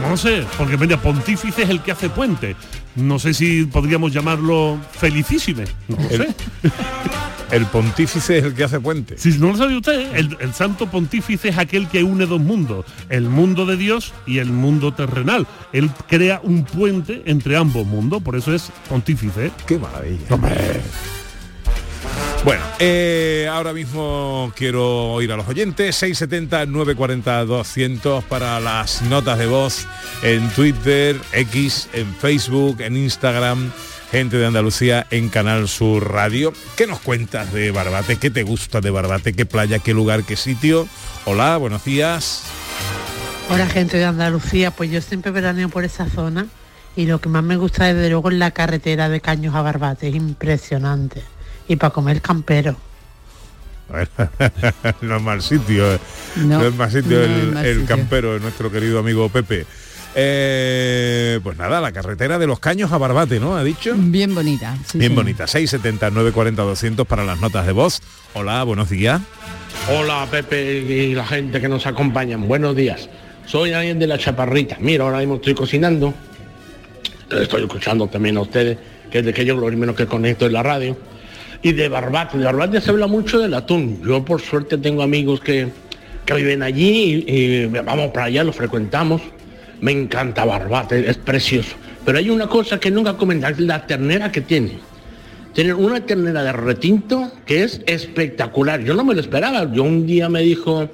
No sé, porque mira, pontífice es el que hace puente. No sé si podríamos llamarlo felicísime. No lo sé. (laughs) El pontífice es el que hace puente. Si no lo sabe usted, ¿eh? el, el santo pontífice es aquel que une dos mundos, el mundo de Dios y el mundo terrenal. Él crea un puente entre ambos mundos, por eso es pontífice. Qué maravilla. Bueno, eh, ahora mismo quiero oír a los oyentes, 670 940 200 para las notas de voz en Twitter, X, en Facebook, en Instagram, gente de Andalucía en Canal Sur Radio. ¿Qué nos cuentas de Barbate? ¿Qué te gusta de Barbate? ¿Qué playa, qué lugar, qué sitio? Hola, buenos días. Hola gente de Andalucía, pues yo siempre veraneo por esa zona y lo que más me gusta desde luego es la carretera de Caños a Barbate, es impresionante. Y para comer campero. (laughs) no es mal sitio, eh. No, no, es mal sitio no el, es mal el sitio. campero de nuestro querido amigo Pepe. Eh, pues nada, la carretera de los caños a Barbate, ¿no? ¿Ha dicho? Bien bonita. sí, Bien sí. bonita, 670 940 200 para las notas de voz. Hola, buenos días. Hola Pepe y la gente que nos acompañan, buenos días. Soy alguien de la Chaparrita. Mira, ahora mismo estoy cocinando. Estoy escuchando también a ustedes, que es de que yo lo primero que conecto en la radio. Y de Barbate, de Barbate se habla mucho del atún. Yo por suerte tengo amigos que, que viven allí y, vamos para allá, lo frecuentamos. Me encanta Barbate, es precioso. Pero hay una cosa que nunca comentar, la ternera que tiene. Tienen una ternera de retinto que es espectacular. Yo no me lo esperaba. Yo un día me dijo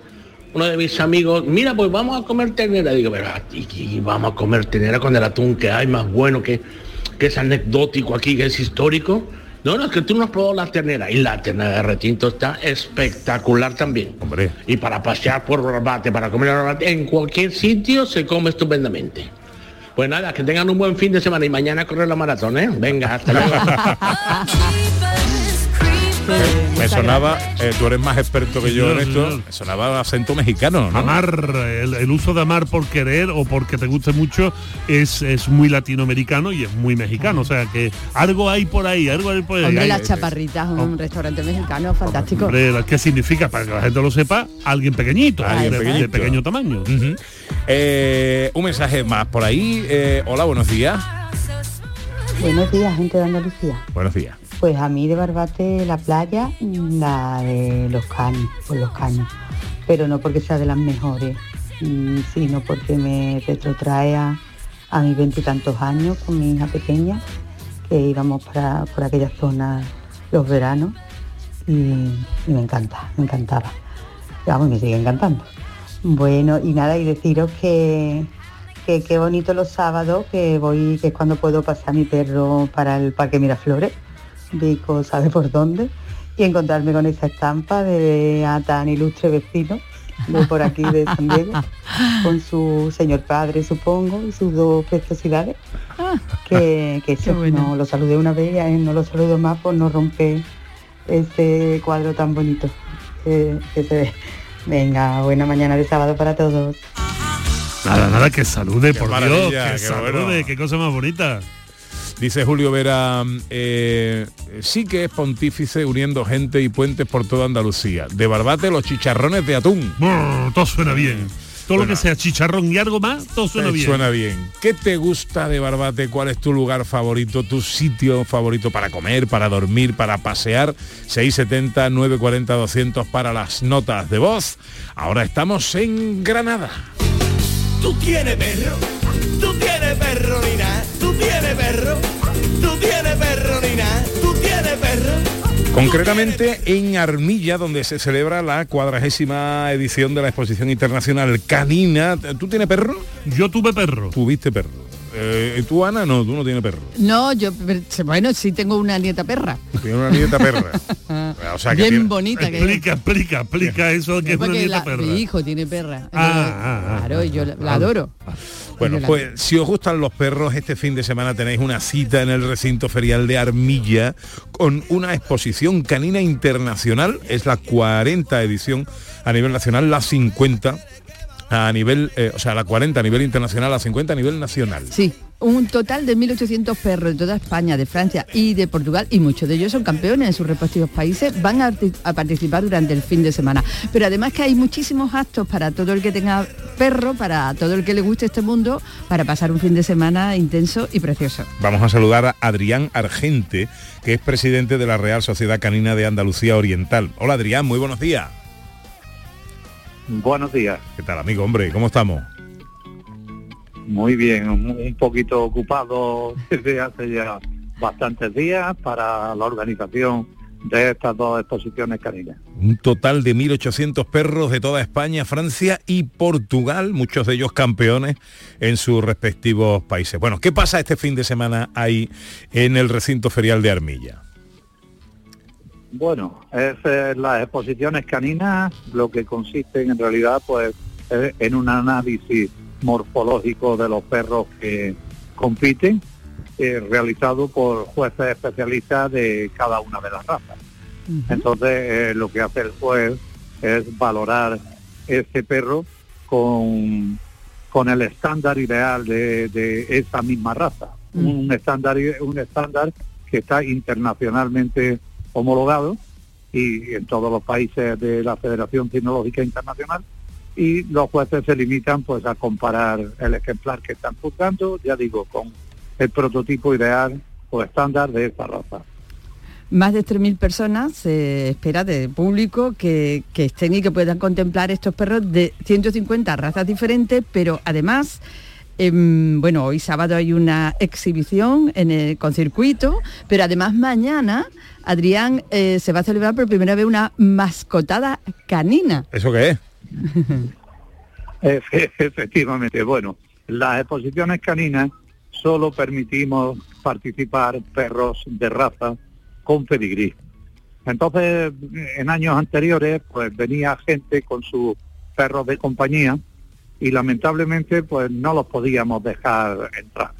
uno de mis amigos, mira, pues vamos a comer ternera. Digo, pero y vamos a comer ternera con el atún que hay más bueno, que, que es anecdótico aquí, que es histórico. No, no, es que tú no has probado la ternera. Y la ternera de retinto está espectacular también. Hombre. Y para pasear por Barbate, para comer en Barbate, en cualquier sitio se come estupendamente. Pues nada, que tengan un buen fin de semana y mañana correr la maratón, ¿eh? Venga, hasta luego. (laughs) Me sonaba, eh, tú eres más experto que yo en esto, sonaba acento mexicano, ¿no? Amar, el, el uso de amar por querer o porque te guste mucho es, es muy latinoamericano y es muy mexicano. O sea que algo hay por ahí, algo hay por ahí. Hombre, las chaparritas, un restaurante mexicano fantástico. Hombre, ¿qué significa? Para que la gente lo sepa, alguien pequeñito, Alguien de, pequeño tamaño. Eh, un mensaje más por ahí. Eh, hola, buenos días. Buenos días, gente de Andalucía. Buenos días. Pues a mí de Barbate la playa, la de los caños, por los caños. Pero no porque sea de las mejores, mm, sino porque me retrotrae a, a mis veintitantos años con mi hija pequeña, que íbamos para, por aquella zona los veranos y, me encanta, me encantaba. Vamos, me sigue encantando. Bueno, y nada, y deciros que, qué bonito los sábados, que voy, que es cuando puedo pasar mi perro para el Parque Miraflores, Vico sabe por dónde, y encontrarme con esa estampa de a tan ilustre vecino de por aquí de San Diego, con su señor padre, supongo, y sus dos preciosidades, que, que eso, no lo saludé una vez y a él no lo saludo más por no romper ese cuadro tan bonito que, que se ve. Venga, buena mañana de sábado para todos. Nada, nada, que salude, por Dios, que salude, bueno. qué cosa más bonita. Dice Julio Vera, eh, sí que es pontífice uniendo gente y puentes por toda Andalucía. De Barbate los chicharrones de atún. Brr, todo suena bien. Todo Bueno. lo que sea chicharrón y algo más, todo suena Eh, bien. Suena bien. ¿Qué te gusta de Barbate? ¿Cuál es tu lugar favorito, tu sitio favorito para comer, para dormir, para pasear? 670 940 200 para las notas de voz. Ahora estamos en Granada. Tú tienes perro, tú tienes perro, Nina, tú tienes perro, tú tienes perro, Nina, tú tienes perro. Concretamente en Armilla, donde se celebra la cuadragésima edición de la exposición internacional canina. ¿Tú tienes perro? Yo tuve perro. ¿Tuviste perro? Eh, ¿Tú, Ana? No, tú no tienes perro. No, yo, bueno, sí tengo una nieta perra. Tienes una nieta perra. (laughs) O sea, que Bien tiene- bonita que Explica, explica, explica eso que es una nieta la- perra. Mi hijo tiene perra. Ah, ah, ah, claro, y yo la, la ah. adoro. Bueno, pues si os gustan los perros, este fin de semana tenéis una cita en el recinto ferial de Armilla con una exposición canina internacional. Es la 40 edición a nivel nacional, la 50 a nivel, eh, o sea, la 40 a nivel internacional, la 50 a nivel nacional. Sí. Un total de 1.800 perros de toda España, de Francia y de Portugal, y muchos de ellos son campeones en sus respectivos países, van a, a participar durante el fin de semana. Pero además que hay muchísimos actos para todo el que tenga perro, para todo el que le guste este mundo, para pasar un fin de semana intenso y precioso. Vamos a saludar a Adrián Argente, que es presidente de la Real Sociedad Canina de Andalucía Oriental. Hola Adrián, muy buenos días. Buenos días. ¿Qué tal amigo, hombre? ¿Cómo estamos? Muy bien, un poquito ocupado (laughs) desde hace ya bastantes días para la organización de estas dos exposiciones caninas. Un total de 1.800 perros de toda España, Francia y Portugal, muchos de ellos campeones en sus respectivos países. Bueno, ¿qué pasa este fin de semana ahí en el recinto ferial de Armilla? Bueno, es eh, las exposiciones caninas lo que consisten en realidad pues eh, en un análisis morfológico de los perros que compiten, eh, realizado por jueces especialistas de cada una de las razas. Entonces eh, lo que hace el juez es valorar ese perro con, con el estándar ideal de, de esa misma raza. Un estándar un estándar que está internacionalmente homologado y en todos los países de la Federación Tecnológica Internacional y los jueces se limitan pues a comparar el ejemplar que están juzgando, ya digo, con el prototipo ideal o estándar de esa raza. Más de 3.000 personas se espera de público que, que estén y que puedan contemplar estos perros de 150 razas diferentes, pero además, em, bueno, hoy sábado hay una exhibición en el, con circuito, pero además mañana, Adrián, eh, se va a celebrar por primera vez una mascotada canina. ¿Eso qué es? (laughs) Efe- Efectivamente, bueno, las exposiciones caninas solo permitimos participar perros de raza con pedigrí. Entonces, en años anteriores, pues venía gente con sus perros de compañía y lamentablemente pues no los podíamos dejar entrar.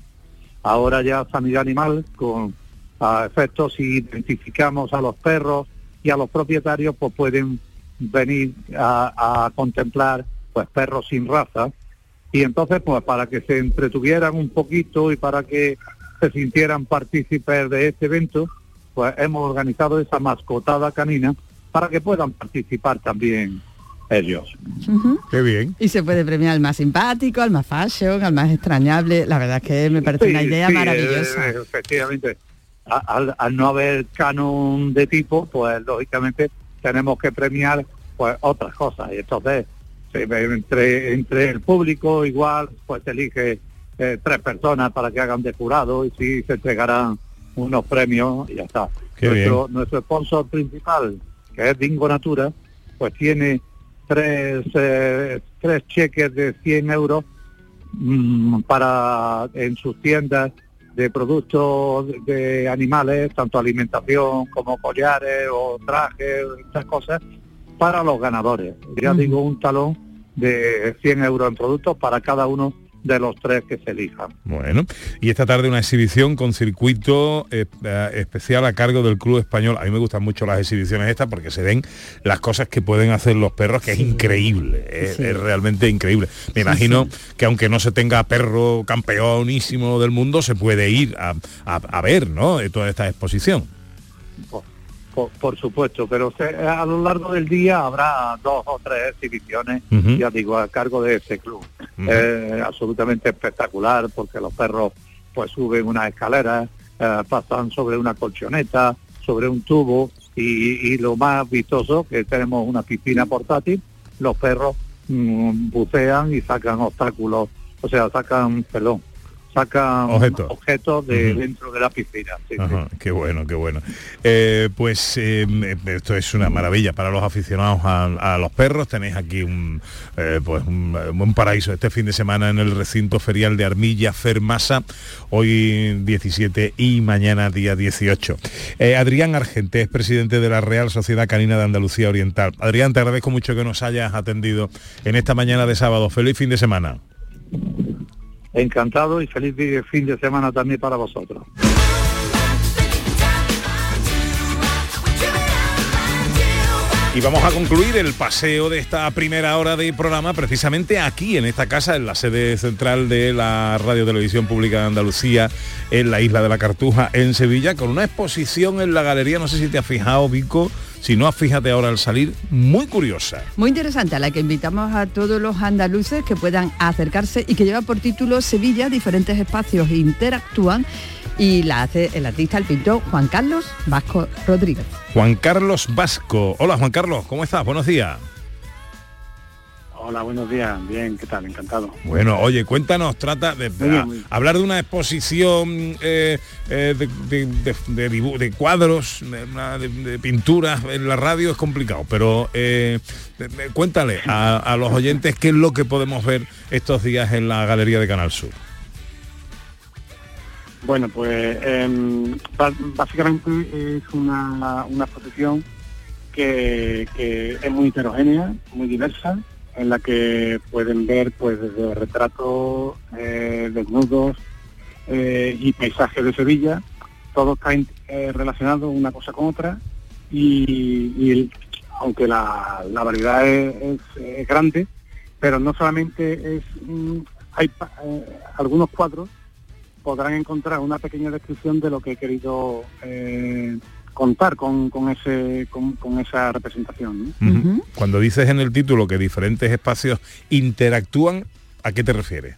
Ahora ya Sanidad Animal, con a efectos si identificamos a los perros y a los propietarios, pues pueden venir a, a contemplar pues perros sin raza y entonces pues para que se entretuvieran un poquito y para que se sintieran partícipes de este evento, pues hemos organizado esa mascotada canina para que puedan participar también ellos. Qué bien. Y se puede premiar al más simpático, al más fashion, al más extrañable. La verdad es que me parece una idea sí, maravillosa. eh, efectivamente. Al no haber canon de tipo, pues lógicamente tenemos que premiar pues otras cosas. Y entonces, entre, entre el público igual, pues elige eh, tres personas para que hagan de jurado y sí se entregarán unos premios y ya está. Qué nuestro, nuestro sponsor principal, que es Dingo Natura, pues tiene tres, eh, tres cheques de 100 euros mm, para en sus tiendas de productos de animales, tanto alimentación como collares o trajes, estas cosas, para los ganadores. Ya Ujú. digo, un talón de 100 euros en productos para cada uno de los tres que se elijan. Bueno, y esta tarde una exhibición con circuito eh, eh, especial a cargo del Club Español. A mí me gustan mucho las exhibiciones estas porque se ven las cosas que pueden hacer los perros, que es increíble, es, es realmente increíble. Me imagino que aunque no se tenga perro campeonísimo del mundo, se puede ir a, a- a ver, ¿no? Eh, Toda esta exposición. Por, por supuesto, pero se- a lo largo del día habrá dos o tres exhibiciones, ya digo, a cargo de este club. Eh, absolutamente espectacular porque los perros pues suben una escalera, eh, pasan sobre una colchoneta, sobre un tubo y, y lo más vistoso que tenemos una piscina portátil, los perros mm, bucean y sacan obstáculos, o sea, sacan, perdón, sacan Objetos. objetos de dentro de la piscina. sí, qué bueno, qué bueno. Eh, pues eh, esto es una maravilla para los aficionados a, a los perros. Tenéis aquí un, eh, pues un, un paraíso este fin de semana en el recinto ferial de Armilla, Fermasa, hoy 17 y mañana día 18. Eh, Adrián Argente es presidente de la Real Sociedad Canina de Andalucía Oriental. Adrián, te agradezco mucho que nos hayas atendido en esta mañana de sábado. Feliz fin de semana. Encantado y feliz fin de semana también para vosotros. Y vamos a concluir el paseo de esta primera hora de programa precisamente aquí, en esta casa, en la sede central de la Radio Televisión Pública de Andalucía, en la isla de la Cartuja, en Sevilla, con una exposición en la galería, no sé si te has fijado, Vico, si no, fíjate ahora al salir, muy curiosa. Muy interesante, a la que invitamos a todos los andaluces que puedan acercarse y que lleva por título Sevilla, diferentes espacios interactúan y la hace el artista, el pintor Juan Carlos Vasco Rodríguez. Juan Carlos Vasco. Hola Juan Carlos, ¿cómo estás? Buenos días. Hola, buenos días. Bien, ¿qué tal? Encantado. Bueno, oye, cuéntanos, trata de Muy bien, a- muy bien. hablar de una exposición eh, eh, de, de- de- de dibu- de cuadros, de, una- de- de pinturas en la radio es complicado, pero eh, de- de- cuéntale a, a los oyentes qué es lo que podemos ver estos días en la Galería de Canal Sur. Bueno, pues em, básicamente es una, una exposición que, que es muy heterogénea, muy diversa, en la que pueden ver pues desde retratos, eh, desnudos eh, y paisajes de Sevilla. Todo está eh, relacionado una cosa con otra y, aunque la, la variedad es, es, grande, pero no solamente es mm, hay algunos cuadros podrán encontrar una pequeña descripción de lo que he querido eh, contar con, con ese con, con esa representación. Cuando dices en el título que diferentes espacios interactúan, ¿a qué te refieres?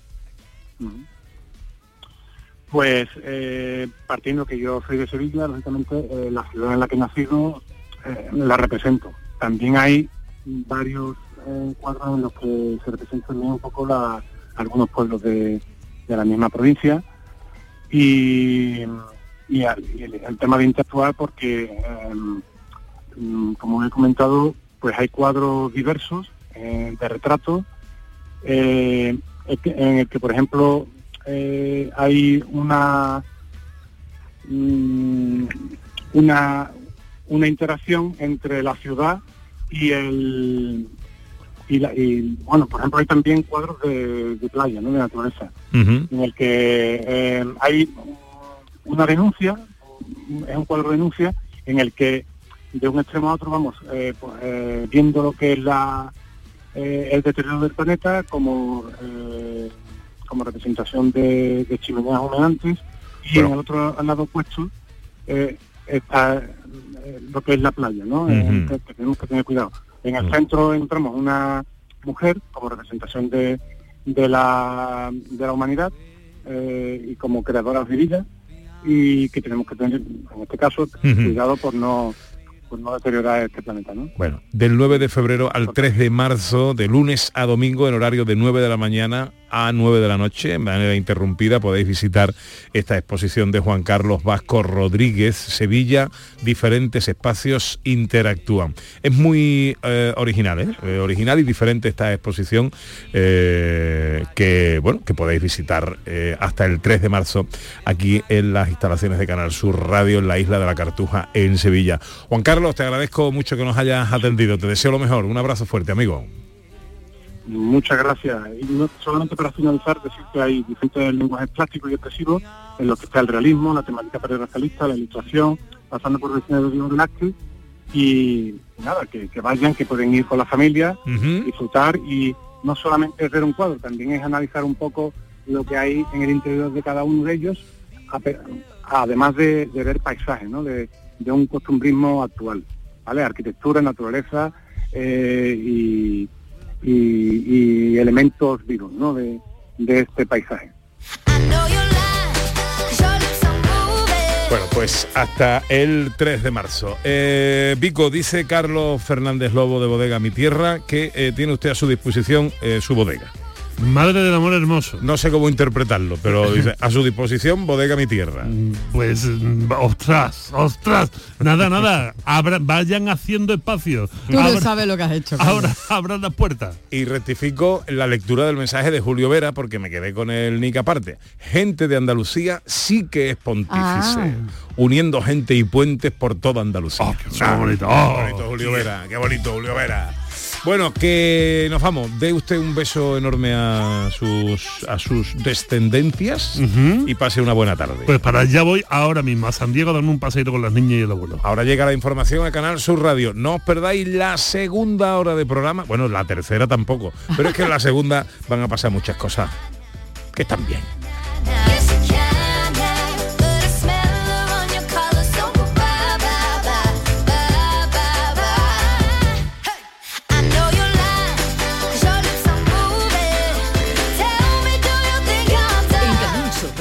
Pues eh, partiendo que yo soy de Sevilla, lógicamente eh, la ciudad en la que he nacido eh, la represento. También hay varios eh, cuadros en los que se representan un poco la- algunos pueblos de, de la misma provincia y, el, tema de interactuar porque, eh, mm, como he comentado, pues hay cuadros diversos eh, de retratos eh, en el que, por ejemplo, eh, hay una mm, una una interacción entre la ciudad y el y, la- y, bueno por ejemplo hay también cuadros de, de playa ¿no? de naturaleza en el que eh, hay una denuncia es un cuadro de denuncia en el que de un extremo a otro vamos eh, pues, eh, viendo lo que es la el deterioro del planeta como como representación de, de chimeneas humeantes y en el otro al lado opuesto está lo que es la playa, ¿no? Que tenemos que tener cuidado. En el Ujú. centro encontramos una mujer como representación de, de, la, de la humanidad eh, y como creadora de vida y que tenemos que tener, en este caso, cuidado por no por no deteriorar este planeta, ¿no? Bueno, del 9 de febrero al 3 de marzo, de lunes a domingo, en horario de 9 de la mañana a 9 de la noche, en manera interrumpida, podéis visitar esta exposición de Juan Carlos Vasco Rodríguez, Sevilla, diferentes espacios interactúan. Es muy eh, original, ¿eh? Eh, original y diferente esta exposición eh, que, bueno, que podéis visitar hasta el 3 de marzo aquí en las instalaciones de Canal Sur Radio en la isla de la Cartuja en Sevilla. Juan Carlos, te agradezco mucho que nos hayas atendido. Te deseo lo mejor. Un abrazo fuerte, amigo. Muchas gracias. Y no- solamente para finalizar, decir que hay diferentes lenguajes plásticos y expresivos en los que está el realismo, la temática perracialista, la ilustración, pasando por el cine de Diego Velázquez y nada, que, que vayan, que pueden ir con la familia, disfrutar y no solamente es ver un cuadro, también es analizar un poco lo que hay en el interior de cada uno de ellos, además de, de ver paisajes, ¿no? de, de un costumbrismo actual, ¿vale? Arquitectura, naturaleza eh, y, y- elementos vivos ¿no? de, este paisaje. Bueno, pues hasta el 3 de marzo. Eh, dice Carlos Fernández Lobo de Bodega Mi Tierra que eh, tiene usted a su disposición eh, su bodega. Madre del amor hermoso. No sé cómo interpretarlo, pero (laughs) dice, a su disposición, bodega mi tierra. Pues, mm, ostras, ostras. Nada, nada. Abra- vayan haciendo espacio. Tú no sabes lo que has hecho. Ahora abran las puertas. Y rectifico la lectura del mensaje de Julio Vera porque me quedé con el nick aparte. Gente de Andalucía sí que es pontífice, Ah. uniendo gente y puentes por toda Andalucía. qué bonito. qué Oh, bonito, Julio Vera, qué bonito Julio Vera. Bueno, que nos vamos. Dé usted un beso enorme a sus a sus descendencias y pase una buena tarde. Pues para allá voy ahora mismo, a San Diego a darme un paseito con las niñas y el abuelo. Ahora llega la información al canal Sur Radio. No os perdáis la segunda hora de programa. Bueno, la tercera tampoco. Pero es que en la segunda van a pasar muchas cosas que están bien.